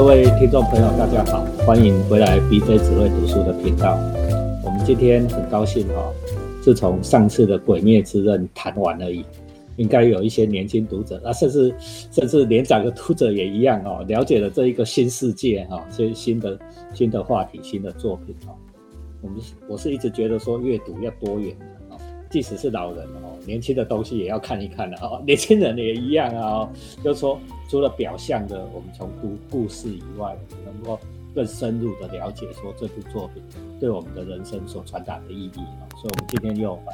各位听众朋友，大家好，欢迎回来 BJ 只会读书的频道。我们今天很高兴哈，自从上次的《鬼灭之刃》谈完而已，应该有一些年轻读者啊，甚至甚至年长的读者也一样哦，了解了这一个新世界哈，所以新的新的话题、新的作品哈。我们我是一直觉得说阅读要多元，即使是老人哦，年轻的东西也要看一看的哦，年轻人也一样啊，就是说除了表象的，我们从读故事以外，能够更深入的了解说这部作品对我们的人生所传达的意义啊，所以我们今天又把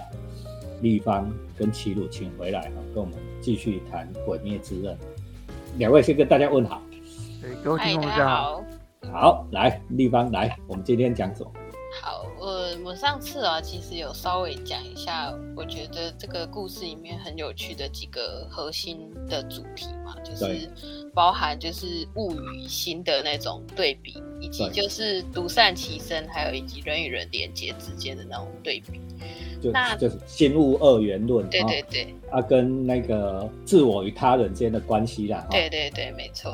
立方跟齐鲁请回来哈，跟我们继续谈《鬼灭之刃》。两位先跟大家问好，各位听众大家好，好，来立方来，我们今天讲什么？好，我我上次啊，其实有稍微讲一下，我觉得这个故事里面很有趣的几个核心的主题嘛，就是包含就是物与心的那种对比，以及就是独善其身，还有以及人与人连接之间的那种对比。那就是心物二元论，对对对，啊，跟那个自我与他人之间的关系啦。对对对，没错。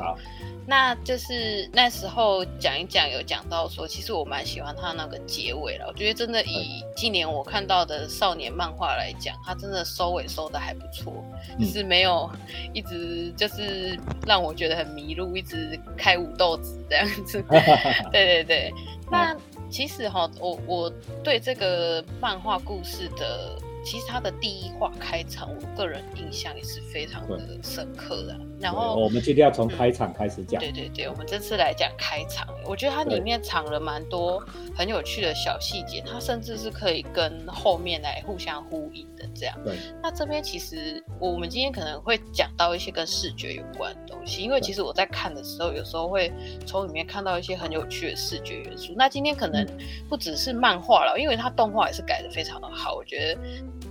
那就是那时候讲一讲，有讲到说，其实我蛮喜欢他那个结尾了。我觉得真的以今年我看到的少年漫画来讲，他真的收尾收的还不错，就是没有一直就是让我觉得很迷路，一直开武斗子这样子。对对对，那其实哈，我我对这个漫画故事的。其实它的第一话开场，我个人印象也是非常的深刻的。然后我们今天要从开场开始讲。对对对，我们这次来讲开场，我觉得它里面藏了蛮多很有趣的小细节，它甚至是可以跟后面来互相呼应的这样。对。那这边其实我们今天可能会讲到一些跟视觉有关的东西，因为其实我在看的时候，有时候会从里面看到一些很有趣的视觉元素。那今天可能不只是漫画了，因为它动画也是改的非常的好，我觉得。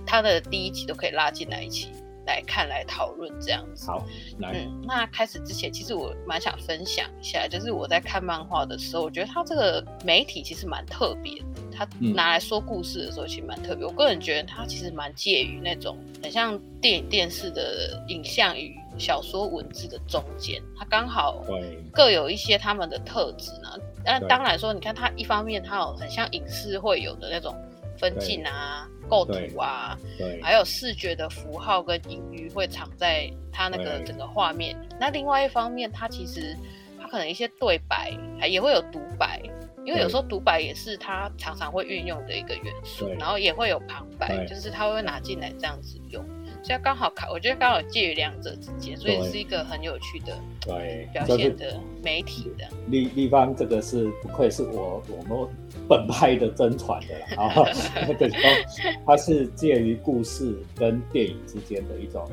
它的第一集都可以拉进来一起来看来讨论这样子。好，嗯，那开始之前，其实我蛮想分享一下，就是我在看漫画的时候，我觉得他这个媒体其实蛮特别的。他拿来说故事的时候，其实蛮特别。我个人觉得他其实蛮介于那种很像电影、电视的影像与小说文字的中间，他刚好各有一些他们的特质呢。那当然说，你看他一方面，他有很像影视会有的那种分镜啊。构图啊，对，还有视觉的符号跟隐喻会藏在它那个整个画面。那另外一方面，它其实它可能一些对白还也会有独白，因为有时候独白也是它常常会运用的一个元素。然后也会有旁白，就是它会拿进来这样子用。所以刚好看，我觉得刚好介于两者之间，所以是一个很有趣的对表现的媒体的。立立方这个是不愧是我我们本派的真传的了啊！对，它是介于故事跟电影之间的一种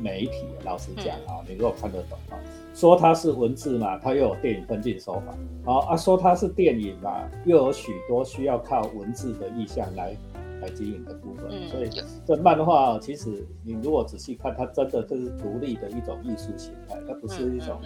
媒体。老实讲啊，你如果看得懂啊，说它是文字嘛，它又有电影分镜手法。好啊，说它是电影嘛，又有许多需要靠文字的意象来。来经营的部分，所以这漫画其实你如果仔细看，它真的就是独立的一种艺术形态，它不是一种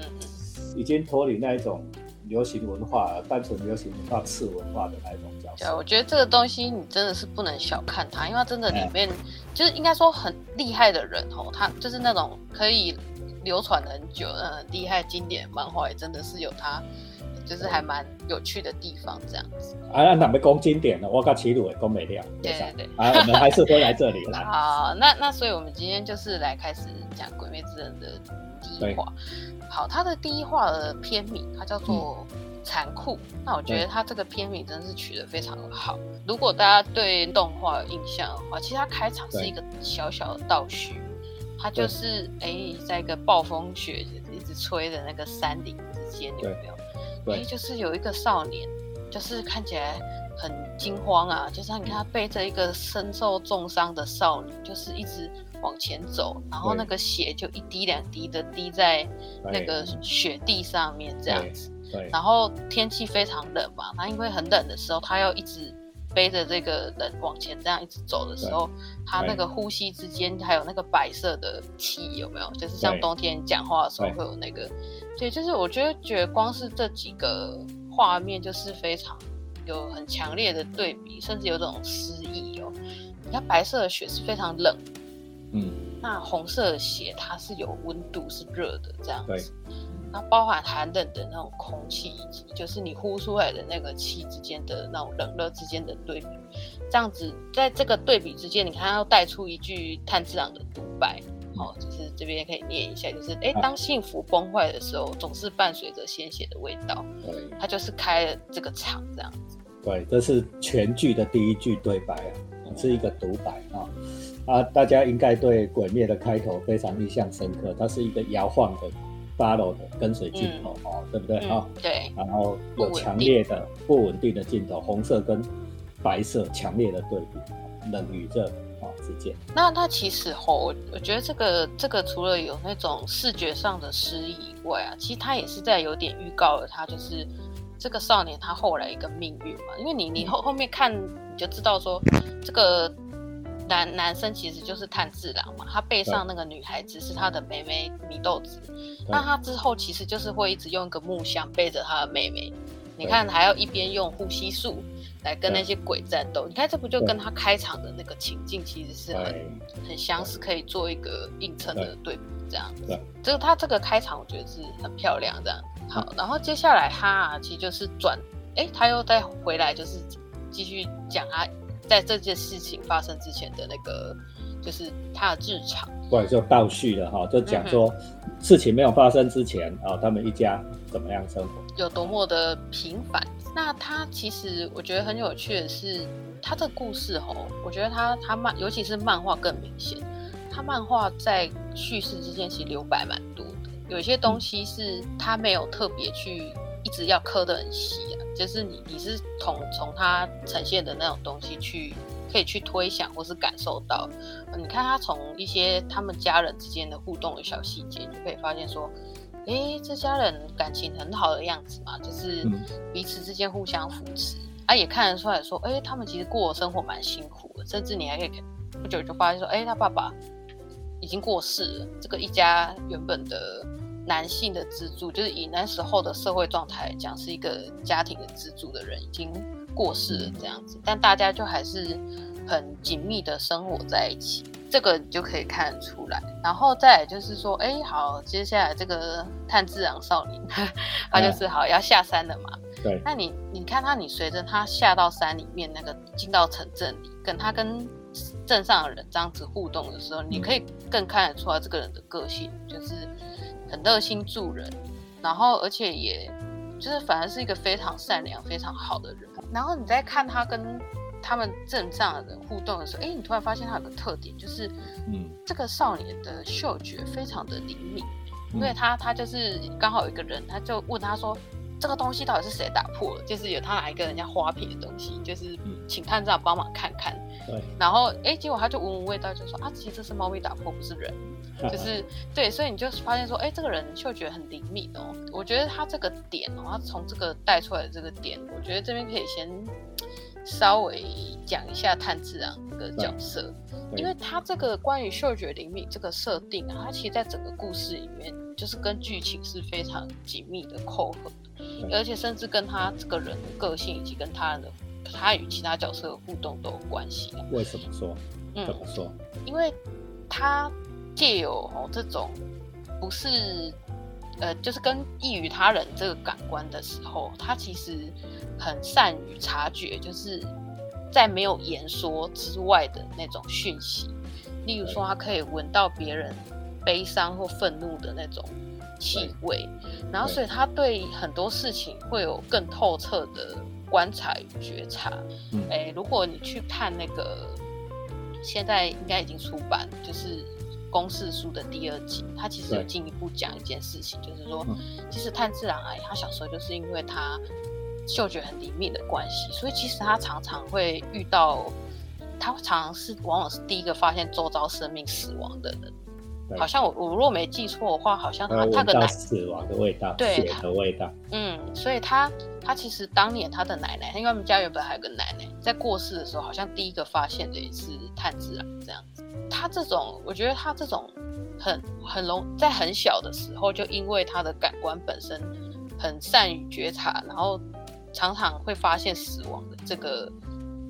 已经脱离那一种流行文化、单纯流行文化次文化的那一种角色。对，我觉得这个东西你真的是不能小看它，因为它真的里面就是应该说很厉害的人哦，他就是那种可以流传很久、很厉害经典漫画，也真的是有他。就是还蛮有趣的地方，这样子。啊，那咱们讲经典的，我跟齐鲁也讲没了。对对对。啊，我们还是回来这里来。好，那那所以我们今天就是来开始讲《鬼灭之刃》的第一话。好，它的第一话的片名它叫做《残酷》。那我觉得它这个片名真是取得非常的好。如果大家对动画有印象的话，其实它开场是一个小小的倒叙，它就是哎，在一个暴风雪一直吹的那个山林之间，有没有？哎，就是有一个少年，就是看起来很惊慌啊，就是你看他背着一个身受重伤的少女，就是一直往前走，然后那个血就一滴两滴的滴在那个雪地上面这样子。对。然后天气非常冷嘛，他因为很冷的时候，他要一直背着这个人往前这样一直走的时候，他那个呼吸之间还有那个白色的气，有没有？就是像冬天讲话的时候会有那个。对，就是我觉得，觉得光是这几个画面就是非常有很强烈的对比，甚至有种诗意哦。你看白色的雪是非常冷，嗯，那红色的血它是有温度，是热的这样子。它包含寒冷的那种空气，以及就是你呼出来的那个气之间的那种冷热之间的对比。这样子，在这个对比之间，你看要带出一句炭治郎的独白，哦，就是这边可以念一下，就是哎，当幸福崩坏的时候，总是伴随着鲜血的味道。对，他就是开了这个场这样子。对，这是全剧的第一句对白啊，是一个独白啊。啊，大家应该对《鬼灭》的开头非常印象深刻，它是一个摇晃的 follow 的跟随镜头哦，对不对啊？对。然后有强烈的不稳定的镜头，红色跟白色强烈的对比，冷与热啊之间。那它其实吼，我我觉得这个这个除了有那种视觉上的诗意以外啊，其实他也是在有点预告了他就是这个少年他后来一个命运嘛，因为你你后后面看你就知道说这个。男男生其实就是炭治郎嘛，他背上那个女孩子是他的妹妹米豆子，那他之后其实就是会一直用一个木箱背着他的妹妹，你看还要一边用呼吸术来跟那些鬼战斗，你看这不就跟他开场的那个情境其实是很很相似，可以做一个映衬的对。比这样子。这个他这个开场我觉得是很漂亮这样。好，然后接下来他啊其实就是转，哎，他又再回来就是继续讲他。在这件事情发生之前的那个，就是他的日常，或者，就倒叙了哈，就讲说事情没有发生之前啊，他们一家怎么样生活，有多么的平凡。那他其实我觉得很有趣的是，他的故事哦，我觉得他他漫，尤其是漫画更明显，他漫画在叙事之间其实留白蛮多的，有些东西是他没有特别去一直要刻得很细啊。就是你，你是从从他呈现的那种东西去，可以去推想或是感受到。你看他从一些他们家人之间的互动的小细节，就可以发现说，哎，这家人感情很好的样子嘛，就是彼此之间互相扶持。啊，也看得出来说，哎，他们其实过生活蛮辛苦的，甚至你还可以不久就发现说，哎，他爸爸已经过世了。这个一家原本的。男性的支柱，就是以那时候的社会状态来讲，是一个家庭的支柱的人已经过世了这样子，但大家就还是很紧密的生活在一起，这个你就可以看得出来。然后再来就是说，哎，好，接下来这个炭治郎少年，他就是好要下山了嘛。对。那你你看他，你随着他下到山里面，那个进到城镇里，跟他跟镇上的人这样子互动的时候，你可以更看得出来这个人的个性，就是。很热心助人，然后而且也就是反而是一个非常善良、非常好的人。然后你在看他跟他们镇上的人互动的时候，哎，你突然发现他有个特点，就是，嗯，这个少年的嗅觉非常的灵敏，因为他他就是刚好有一个人，他就问他说。这个东西到底是谁打破了？就是有他拿一个人家花瓶的东西，就是请探长帮忙看看。对。然后，哎，结果他就闻闻味道，就说啊，其实这是猫咪打破，不是人。就是对，所以你就发现说，哎，这个人嗅觉很灵敏哦。我觉得他这个点哦，他从这个带出来的这个点，我觉得这边可以先稍微讲一下探治郎这个角色，因为他这个关于嗅觉灵敏这个设定啊，他其实在整个故事里面，就是跟剧情是非常紧密的扣合。而且甚至跟他这个人的个性，以及跟他人的他与其他角色的互动都有关系。为什么说？嗯，怎么说？因为他借有哦这种不是呃，就是跟异于他人这个感官的时候，他其实很善于察觉，就是在没有言说之外的那种讯息。例如说，他可以闻到别人悲伤或愤怒的那种。气味，然后所以他对很多事情会有更透彻的观察与觉察。哎，如果你去看那个，现在应该已经出版，就是《公式书》的第二集，他其实有进一步讲一件事情，就是说，其实炭治郎哎，他小时候就是因为他嗅觉很灵敏的关系，所以其实他常常会遇到，他常常是往往是第一个发现周遭生命死亡的人。好像我我如果没记错的话，好像他他的奶死亡的味道，血的味道。嗯，所以他他其实当年他的奶奶，因为他们家原本还有个奶奶，在过世的时候，好像第一个发现的也是炭治郎这样子。他这种，我觉得他这种很很容在很小的时候，就因为他的感官本身很善于觉察，然后常常会发现死亡的这个。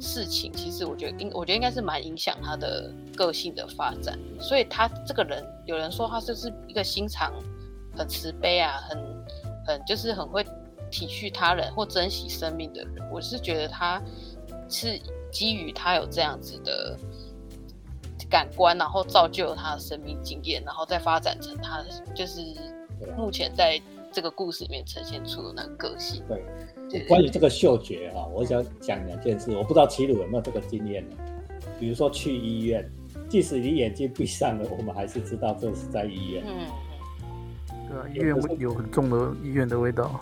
事情其实我觉得应，我觉得应该是蛮影响他的个性的发展。所以他这个人，有人说他就是一个心肠很慈悲啊，很很就是很会体恤他人或珍惜生命的人。我是觉得他是基于他有这样子的感官，然后造就了他的生命经验，然后再发展成他就是目前在这个故事里面呈现出的那个个性。对，关于这个嗅觉哈，我想讲两件事，我不知道齐鲁有没有这个经验呢？比如说去医院。即使你眼睛闭上了，我们还是知道这是在医院。嗯，对啊，医院有很重的医院的味道。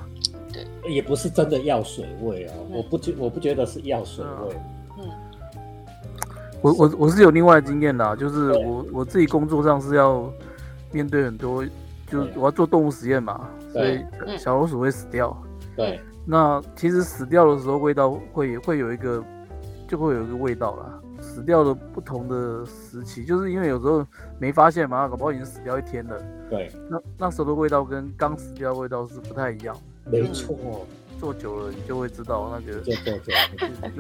对，也不是真的药水味哦，我不觉我不觉得是药水味。嗯，我我我是有另外的经验的，就是我我自己工作上是要面对很多，就是我要做动物实验嘛，所以小老鼠会死掉。对，那其实死掉的时候味道会会有一个，就会有一个味道了。死掉的不同的时期，就是因为有时候没发现嘛，搞不好已经死掉一天了。对，那那时候的味道跟刚死掉的味道是不太一样。没错，做久了你就会知道那个。做做做，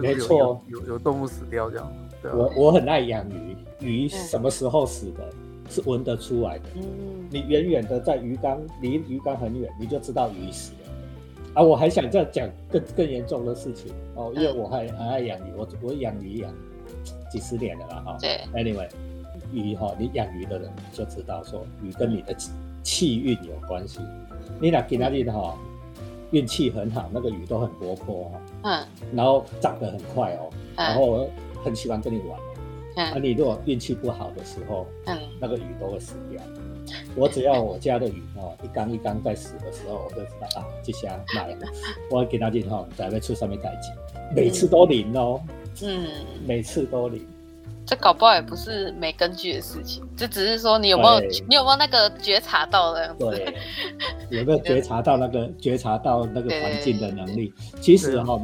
没错，有有动物死掉这样。我我很爱养鱼，鱼什么时候死的，是闻得出来的。嗯，你远远的在鱼缸离鱼缸很远，你就知道鱼死了。啊，我还想再讲更更严重的事情哦，因为我还很爱养鱼，我我养鱼养。几十年了啦哈，对，Anyway，鱼哈，你养鱼的人就知道说，鱼跟你的气运有关系。你俩给那里的哈，运气很好，那个鱼都很活泼哈，嗯，然后长得很快哦，然后很喜欢跟你玩。嗯，啊，你如果运气不好的时候，嗯，那个鱼都会死掉。我只要我家的鱼哦，一缸一缸在死的时候，我就知道啊，这下卖了。我给他进哈，在会出上面代金，每次都零哦。嗯，每次都零，这搞不好也不是没根据的事情，这只是说你有没有你有没有那个觉察到的样子？对，有没有觉察到那个觉察到那个环境的能力？其实哈，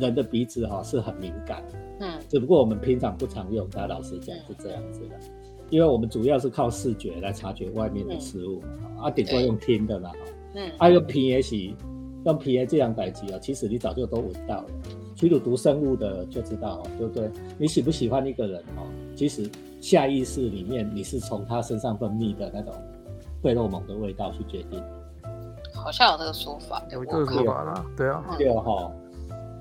人的鼻子哈是很敏感，嗯，只不过我们平常不常用，它老实讲是这样子的，因为我们主要是靠视觉来察觉外面的事物，啊，顶多用听的啦，嗯，啊，用皮也是用皮也这样代替啊，其实你早就都闻到了。其实读生物的就知道，对不对？你喜不喜欢一个人哦？其实下意识里面你是从他身上分泌的那种费洛蒙的味道去决定。好像有这个说法，有这个说法啦，对啊，对哈。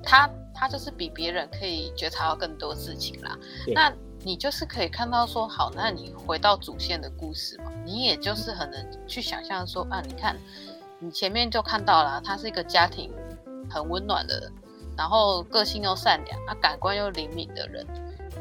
他他就是比别人可以觉察到更多事情啦。那你就是可以看到说，好，那你回到主线的故事嘛，你也就是很能去想象说，啊，你看你前面就看到了，他是一个家庭很温暖的人。然后个性又善良，啊，感官又灵敏的人，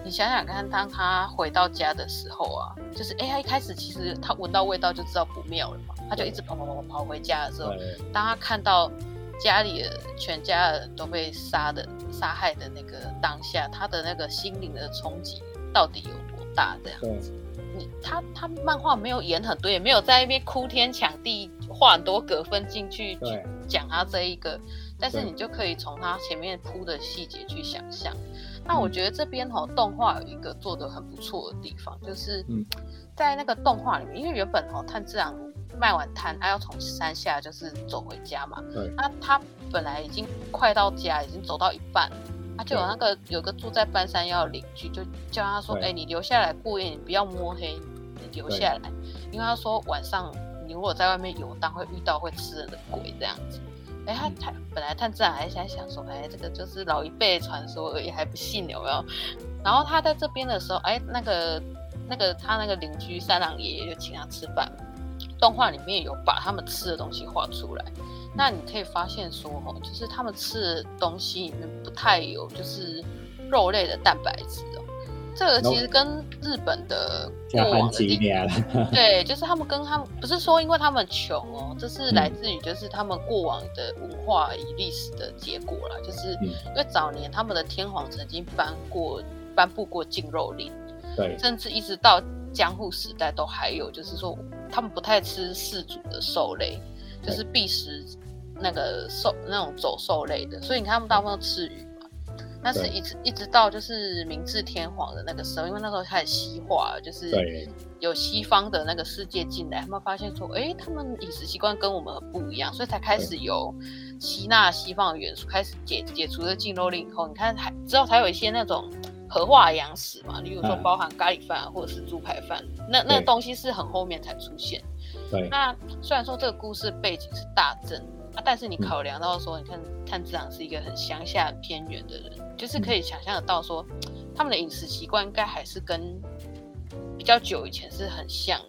你想想看，当他回到家的时候啊，就是哎，他一开始其实他闻到味道就知道不妙了嘛，他就一直跑跑跑跑跑回家的时候，当他看到家里的全家人都被杀的杀害的那个当下，他的那个心灵的冲击到底有多大？这样子，你他他漫画没有演很多，也没有在那边哭天抢地画很多格分进去讲他这一个。但是你就可以从他前面铺的细节去想象。那我觉得这边哦动画有一个做的很不错的地方，就是在那个动画里面，因为原本哦炭治郎卖完炭，他要从山下就是走回家嘛。对。那他本来已经快到家，已经走到一半，他就有那个有个住在半山腰的邻居就叫他说：“哎，你留下来过夜，你不要摸黑，你留下来，因为他说晚上你如果在外面游荡，会遇到会吃人的鬼这样子。”哎，他他本来探自然还在想说，哎，这个就是老一辈传说而已，还不信有没有？然后他在这边的时候，哎，那个那个他那个邻居三郎爷爷就请他吃饭，动画里面有把他们吃的东西画出来。那你可以发现说，哦，就是他们吃的东西里面不太有就是肉类的蛋白质哦。这个其实跟日本的过往的地 对，就是他们跟他们不是说因为他们穷哦，这是来自于就是他们过往的文化与历史的结果啦。就是因为早年他们的天皇曾经颁过颁布过禁肉令，对，甚至一直到江户时代都还有，就是说他们不太吃氏族的兽类，就是必食那个兽那种走兽类的，所以你看他们大部分都吃鱼。嘛。但是一直一直到就是明治天皇的那个时候，因为那时候开始西化，就是有西方的那个世界进来，他们发现说，哎，他们饮食习惯跟我们很不一样，所以才开始有吸纳西方的元素，开始解解除了禁肉令以后，你看还之后才有一些那种合化洋食嘛，例如说包含咖喱饭或者是猪排饭，那那东西是很后面才出现。对。那虽然说这个故事背景是大正。啊，但是你考量到说，你看炭治郎是一个很乡下、偏远的人，就是可以想象得到说，他们的饮食习惯应该还是跟比较久以前是很像。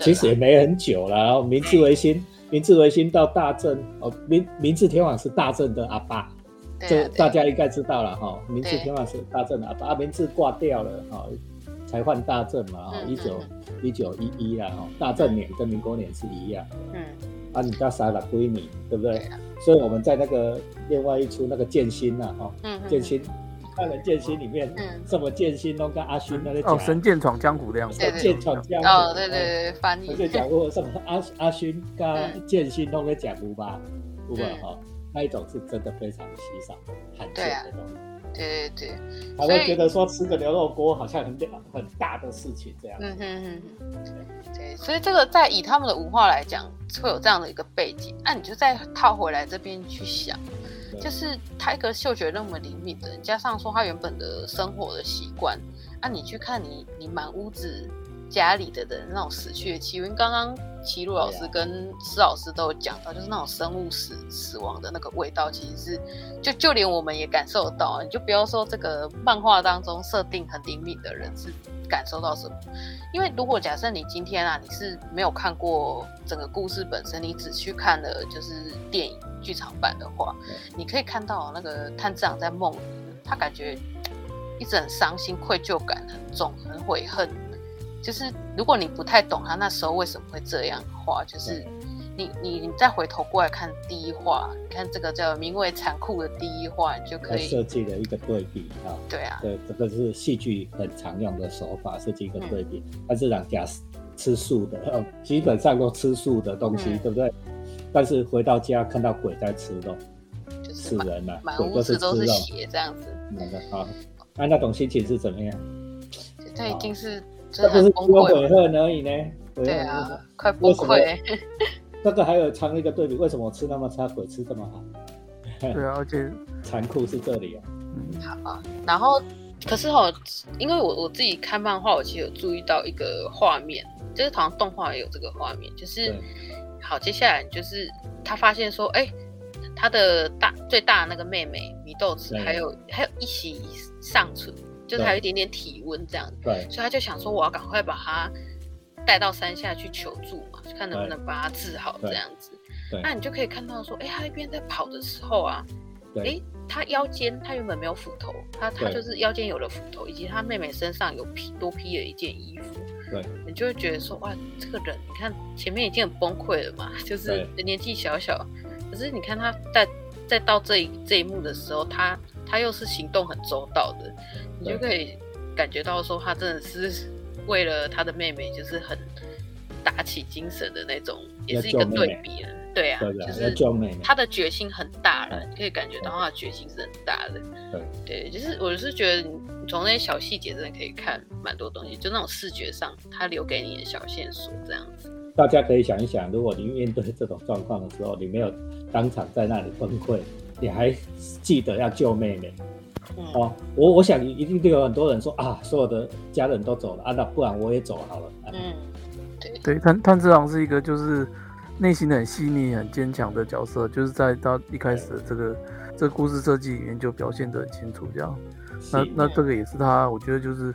其实也没很久了，然后明治维新，明治维新到大正哦，明明治天皇是大正的阿爸，这大家应该知道了哈。明治天皇是大正的阿爸，明治挂掉了哈，才换大正嘛哈，一九一九一一啊哈，大正年跟民国年是一样。嗯，啊，你家杀了闺女，对不对？所以我们在那个另外一出那个剑心呐哈，剑心。看人剑心里面，什么剑心都跟阿勋那个哦，神剑闯江湖这样，神剑闯江湖哦，对对对，翻译。就讲过什么阿阿勋跟剑心都在讲古巴，古巴哈，那一种是真的非常稀少罕见的东西。对对对，他会觉得说吃个牛肉锅好像很很大的事情这样。嗯哼哼哼，对，所以这个在以他们的文化来讲，会有这样的一个背景，那你就再套回来这边去想。就是他一个嗅觉那么灵敏的人，加上说他原本的生活的习惯，啊，你去看你你满屋子家里的人那种死去的气味，刚刚齐鲁老师跟施老师都有讲到，就是那种生物死死亡的那个味道，其实是就就连我们也感受到，你就不要说这个漫画当中设定很灵敏的人是感受到什么，因为如果假设你今天啊你是没有看过整个故事本身，你只去看了就是电影。剧场版的话，你可以看到那个探长在梦里，他感觉一直很伤心，愧疚感很重，很悔恨。就是如果你不太懂他那时候为什么会这样的话，就是你你你再回头过来看第一话，看这个叫名为残酷的第一话，你就可以设计了一个对比啊。对啊，对，这个是戏剧很常用的手法，设计一个对比。探长家吃素的，基本上都吃素的东西，对不对？但是回到家看到鬼在吃肉，就是人呐，鬼都是吃肉，血这样子。好的啊，那种心情是怎么样？他已经是，这不是只有悔恨而已呢？对啊，快崩溃。这个还有长一个对比，为什么我吃那么差，鬼吃这么好？对啊，而且残酷是这里啊。好啊，然后可是哈，因为我我自己看漫画，我其实有注意到一个画面，就是好像动画也有这个画面，就是。好，接下来就是他发现说，哎，他的大最大的那个妹妹米豆子，还有还有一起尚存，就是还有一点点体温这样子，对，所以他就想说，我要赶快把他带到山下去求助嘛，看能不能把他治好这样子。那你就可以看到说，哎，他一边在跑的时候啊，哎，他腰间他原本没有斧头，他他就是腰间有了斧头，以及他妹妹身上有披多披了一件衣服。对，你就会觉得说，哇，这个人，你看前面已经很崩溃了嘛，就是年纪小小，可是你看他在在到这一这一幕的时候，他他又是行动很周到的，你就可以感觉到说，他真的是 为了他的妹妹，就是很打起精神的那种，也是一个对比了。对啊，就是他的决心很大了，你可以感觉到他的决心是很大的。对，对，就是我是觉得你从那些小细节真的可以看蛮多东西，就那种视觉上他留给你的小线索这样子。大家可以想一想，如果你面对这种状况的时候，你没有当场在那里崩溃，你还记得要救妹妹。哦，我我想一定都有很多人说啊，所有的家人都走了啊，那不然我也走好了。嗯，对，对，炭炭治郎是一个就是。内心很细腻、很坚强的角色，就是在他一开始的这个这个故事设计里面就表现得很清楚。这样，那那这个也是他，我觉得就是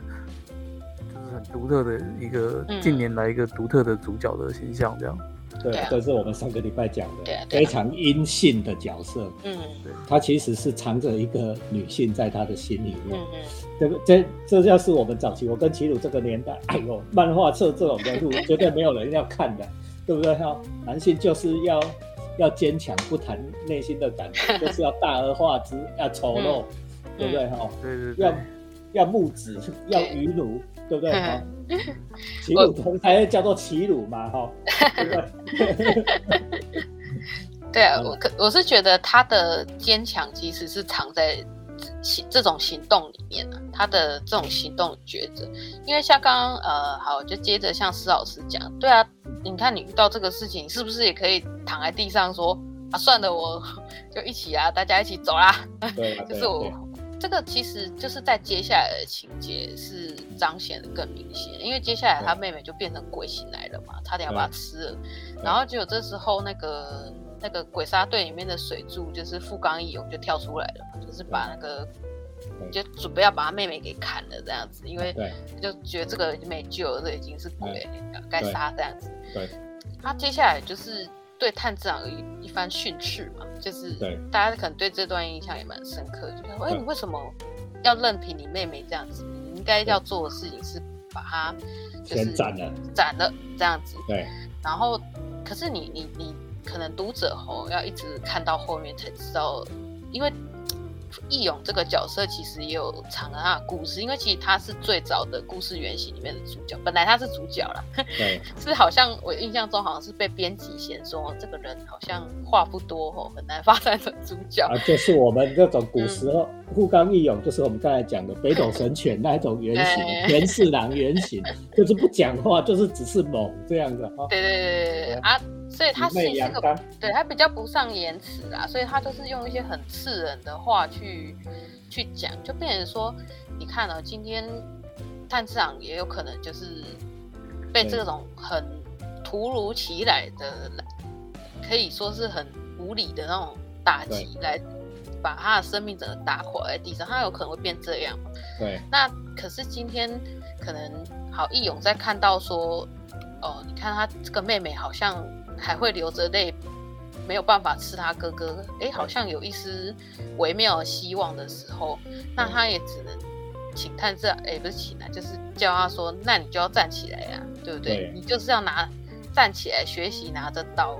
就是很独特的一个近年来一个独特的主角的形象。这样，对，这是我们上个礼拜讲的非常阴性的角色。嗯，对，他其实是藏着一个女性在他的心里面。嗯嗯，这个这这要是我们早期我跟齐鲁这个年代，哎呦，漫画册这种人物绝对没有人要看的。对不对哈？男性就是要要坚强，不谈内心的感觉，就是要大而化之，要丑陋，对不对哈？对对对，要要木子，要鱼乳，对不对哈？齐鲁同才叫做齐鲁嘛哈？对不对？对啊，我可我是觉得他的坚强其实是藏在。行这种行动里面啊，他的这种行动抉择，因为像刚刚呃，好，就接着像施老师讲，对啊，你看你遇到这个事情，是不是也可以躺在地上说啊，算了，我 就一起啊，大家一起走啦。对，就是我这个其实就是在接下来的情节是彰显的更明显，因为接下来他妹妹就变成鬼醒来了嘛，差点要把他吃了，然后结果这时候那个。那个鬼杀队里面的水柱就是富冈义勇就跳出来了嘛，就是把那个就准备要把他妹妹给砍了这样子，因为就觉得这个没救了，这已经是鬼该杀这样子。对，他接下来就是对炭治郎一一番训斥嘛，就是大家可能对这段印象也蛮深刻，就是说，哎，你为什么要任凭你妹妹这样子？你应该要做的事情是把她就是斩了，斩了这样子。对，然后可是你你你。可能读者吼要一直看到后面才知道，因为义勇这个角色其实也有藏了他的故事，因为其实他是最早的故事原型里面的主角，本来他是主角啦，对，是好像我印象中好像是被编辑嫌说这个人好像话不多吼，很难发展成主角。啊，就是我们这种古时候护刚义勇，就是我们刚才讲的北斗神犬那一种原型，原四郎原型，就是不讲话，就是只是猛这样子哈，对对对对对啊。所以他是这个，对他比较不上言辞啦，所以他就是用一些很刺人的话去去讲，就变成说，你看了今天探长也有可能就是被这种很突如其来的，可以说是很无理的那种打击来把他的生命整个打垮在地上，他有可能会变这样。对，那可是今天可能好义勇在看到说，哦，你看他这个妹妹好像。还会流着泪，没有办法吃他哥哥，哎，好像有一丝微妙的希望的时候，那他也只能请探这，哎，不是请啊，就是叫他说，那你就要站起来呀，对不对？你就是要拿站起来学习拿着刀，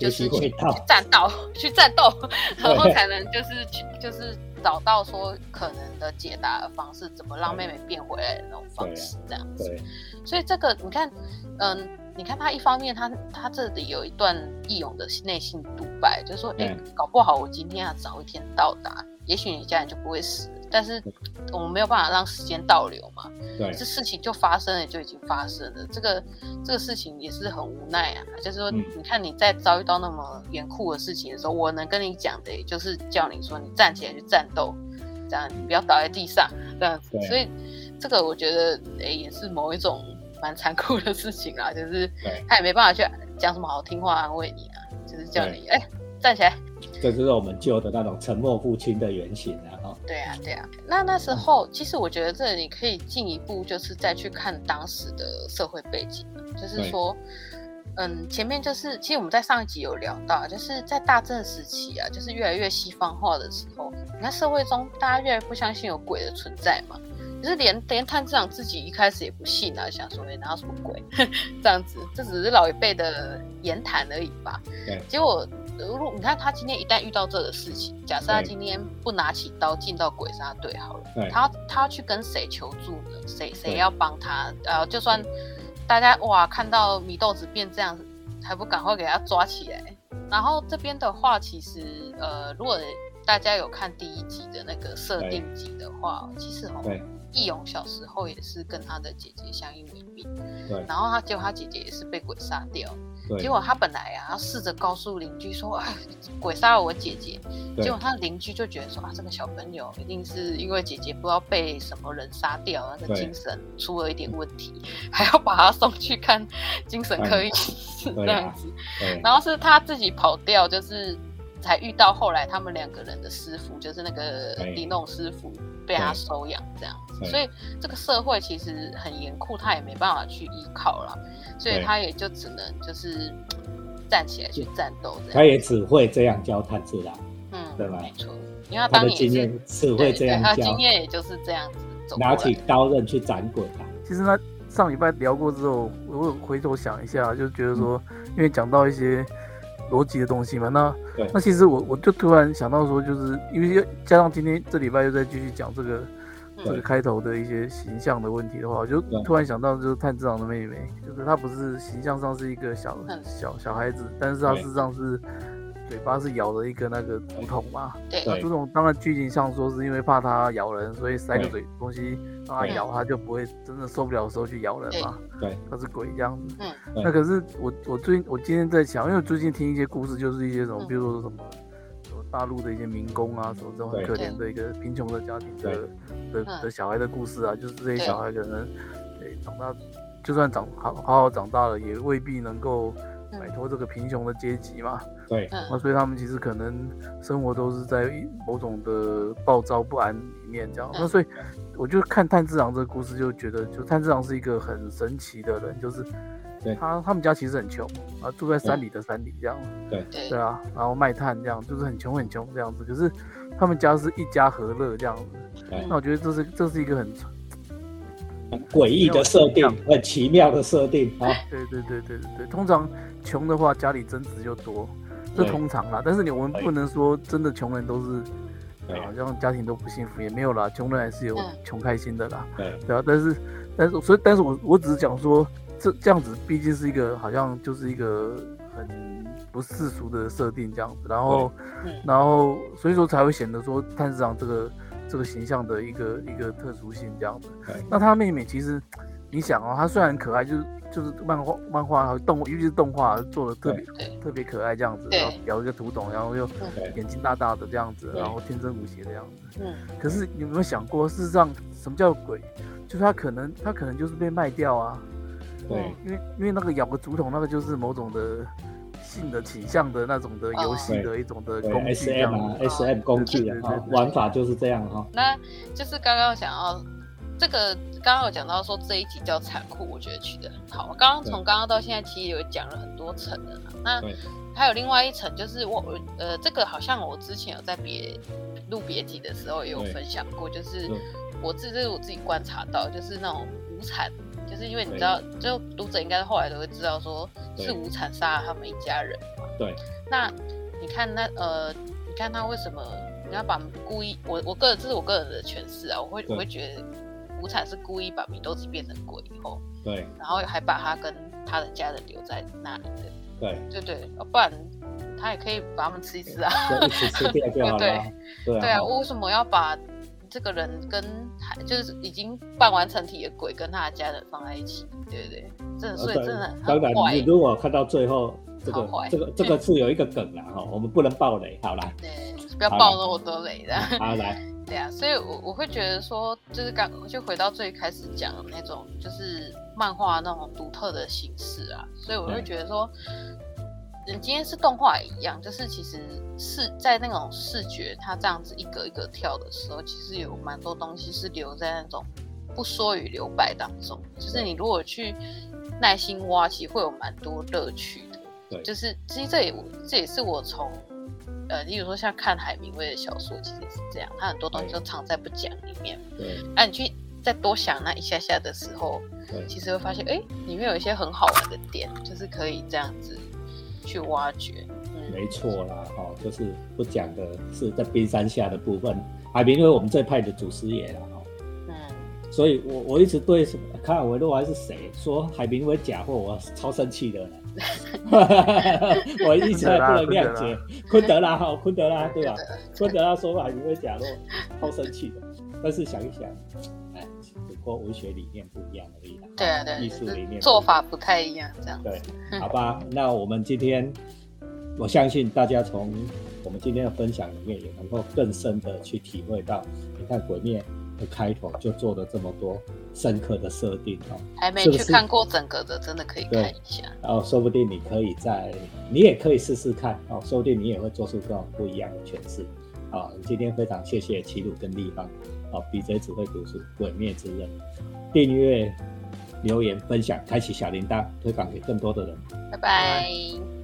就是去战斗，去战斗，然后才能就是去就是找到说可能的解答的方式，怎么让妹妹变回来的那种方式，这样子。所以这个你看，嗯。你看他一方面，他他这里有一段义勇的内心独白，就是说，哎，搞不好我今天要早一天到达，也许你家人就不会死。但是我们没有办法让时间倒流嘛，对，这事情就发生了，就已经发生了。这个这个事情也是很无奈啊，就是说，你看你在遭遇到那么严酷的事情的时候，我能跟你讲的，也就是叫你说，你站起来去战斗，这样你不要倒在地上，这样子。所以这个我觉得，哎，也是某一种。蛮残酷的事情啦，就是他也没办法去讲什么好听话安慰你啊，就是叫你哎站起来。这就是我们旧的那种沉默父亲的原型啊！哈。对啊，对啊。那那时候其实我觉得这你可以进一步就是再去看当时的社会背景，就是说，嗯，前面就是其实我们在上一集有聊到，就是在大正时期啊，就是越来越西方化的时候，你看社会中大家越来越不相信有鬼的存在嘛。可是连连探长自己一开始也不信啊，想说哎哪有什么鬼这样子，这只是老一辈的言谈而已吧。对。结果如果你看他今天一旦遇到这个事情，假设他今天不拿起刀进到鬼杀队好了，他他去跟谁求助呢？谁谁要帮他？呃，就算大家哇看到米豆子变这样，还不赶快给他抓起来？然后这边的话，其实呃，如果大家有看第一集的那个设定集的话，其实哦。义勇小时候也是跟他的姐姐相依为命，对。然后他结果他姐姐也是被鬼杀掉，对。结果他本来啊要试着告诉邻居说，哎，鬼杀了我姐姐。结果他的邻居就觉得说啊，这个小朋友一定是因为姐姐不知道被什么人杀掉，那个精神出了一点问题，还要把他送去看精神科医师这样子。然后是他自己跑掉，就是才遇到后来他们两个人的师傅，就是那个李弄师傅。被他收养这样子，所以这个社会其实很严酷，他也没办法去依靠了，所以他也就只能就是站起来去战斗。他也只会这样教探治郎，嗯，对吧？没错，因为他当经验只会这样教，他经验也就是这样子，拿起刀刃去斩鬼啊。其实呢，上礼拜聊过之后，我回头想一下，就觉得说，因为讲到一些。逻辑的东西嘛，那那其实我我就突然想到说，就是因为加上今天这礼拜又在继续讲这个这个开头的一些形象的问题的话，我就突然想到就是炭治郎的妹妹，就是她不是形象上是一个小小小孩子，但是她事实上是。嘴巴是咬着一个那个竹筒嘛？对。那竹筒当然剧情上说是因为怕它咬人，所以塞个嘴东西让它咬，它就不会真的受不了的时候去咬人嘛。对。它是鬼这样子。嗯。那可是我我最近我今天在想，因为最近听一些故事，就是一些什么，比如说什么什么大陆的一些民工啊，什么这种很可怜的一个贫穷的家庭的的的小孩的故事啊，就是这些小孩可能，诶长大就算长好好好长大了，也未必能够。摆脱这个贫穷的阶级嘛。对，那所以他们其实可能生活都是在某种的暴躁不安里面这样。那所以我就看炭治郎这个故事，就觉得就炭治郎是一个很神奇的人，就是他他们家其实很穷啊，住在山里的山里这样。对对啊，然后卖炭这样，就是很穷很穷这样子。可是他们家是一家和乐这样子。那我觉得这是这是一个很。诡异的设定，很奇妙的设定啊！对对对对对对，通常穷的话家里争执就多，这通常啦。但是你我们不能说真的穷人都是，好像家庭都不幸福，也没有啦，穷人还是有穷开心的啦。对对啊，但是但是所以但是我我只是讲说，这这样子毕竟是一个好像就是一个很不世俗的设定这样子，然后然后所以说才会显得说探视长这个。这个形象的一个一个特殊性这样子，那他妹妹其实，你想哦，它虽然可爱，就是就是漫画漫画动，尤其是动画做的特别特别可爱这样子，然后咬一个图董，然后又眼睛大大的这样子，然后天真无邪的样子。嗯。可是有没有想过，事实上什么叫鬼？就是他可能他可能就是被卖掉啊。对。因为因为那个咬个竹筒，那个就是某种的。性的倾向的那种的游戏的一种的工具，S M 啊，S M 工具啊，玩法就是这样哈。那就是刚刚想要这个，刚刚有讲到说这一集叫残酷，我觉得取得很好。刚刚从刚刚到现在，其实有讲了很多层的。那还有另外一层，就是我呃，这个好像我之前有在别录别集的时候也有分享过，就是我自这是我自己观察到，就是那种无产。就是因为你知道，就读者应该后来都会知道，说是无产杀了他们一家人嘛。对。那你看那呃，你看他为什么你要把故意？我我个人这是我个人的诠释啊，我会我会觉得无惨是故意把米豆子变成鬼以后，对。然后还把他跟他的家人留在那里的。对。对对，不然他也可以把他们吃一吃啊。一起吃掉就好了。对对。对啊，为什么要把？这个人跟还就是已经半完成体的鬼跟他的家人放在一起，对不对？真的，所以真的当然，你如果看到最后，这个这个这个是有一个梗了哈，我们不能爆雷，好啦，对，不要爆那么多雷的。好来，对啊，所以我我会觉得说，就是刚就回到最开始讲的那种，就是漫画那种独特的形式啊，所以我会觉得说。嗯，今天是动画也一样，就是其实是在那种视觉，它这样子一格一格跳的时候，其实有蛮多东西是留在那种不说与留白当中。就是你如果去耐心挖，其实会有蛮多乐趣的。对，就是其实这也这也是我从呃，例如说像看海明威的小说，其实是这样，他很多东西都藏在不讲里面。对，那你去再多想那一下下的时候，其实会发现，哎，里面有一些很好玩的点，就是可以这样子。去挖掘，没错啦，哦，就是不讲的是在冰山下的部分。海明威我们这派的祖师爷了，哈，嗯，所以我我一直对卡尔维诺还是谁说海明威假货，我超生气的，我一直不能谅解。昆德拉哈，昆德拉对吧？昆德拉说海明威假货，超生气的。但是想一想，哎，只不过文学理念不一样而已。对啊，对，艺术里面做法不太一样，这样对，好吧。那我们今天，我相信大家从我们今天的分享里面，也能够更深的去体会到，你看《鬼灭》的开头就做了这么多深刻的设定哦。还没去看过整个的，真的可以看一下。然后说不定你可以在，你也可以试试看哦，说不定你也会做出各种不一样的诠释。好，今天非常谢谢齐鲁跟立方，好，BJ 只会读书《鬼灭之刃》，订阅。留言分享，开启小铃铛，推广给更多的人。拜拜。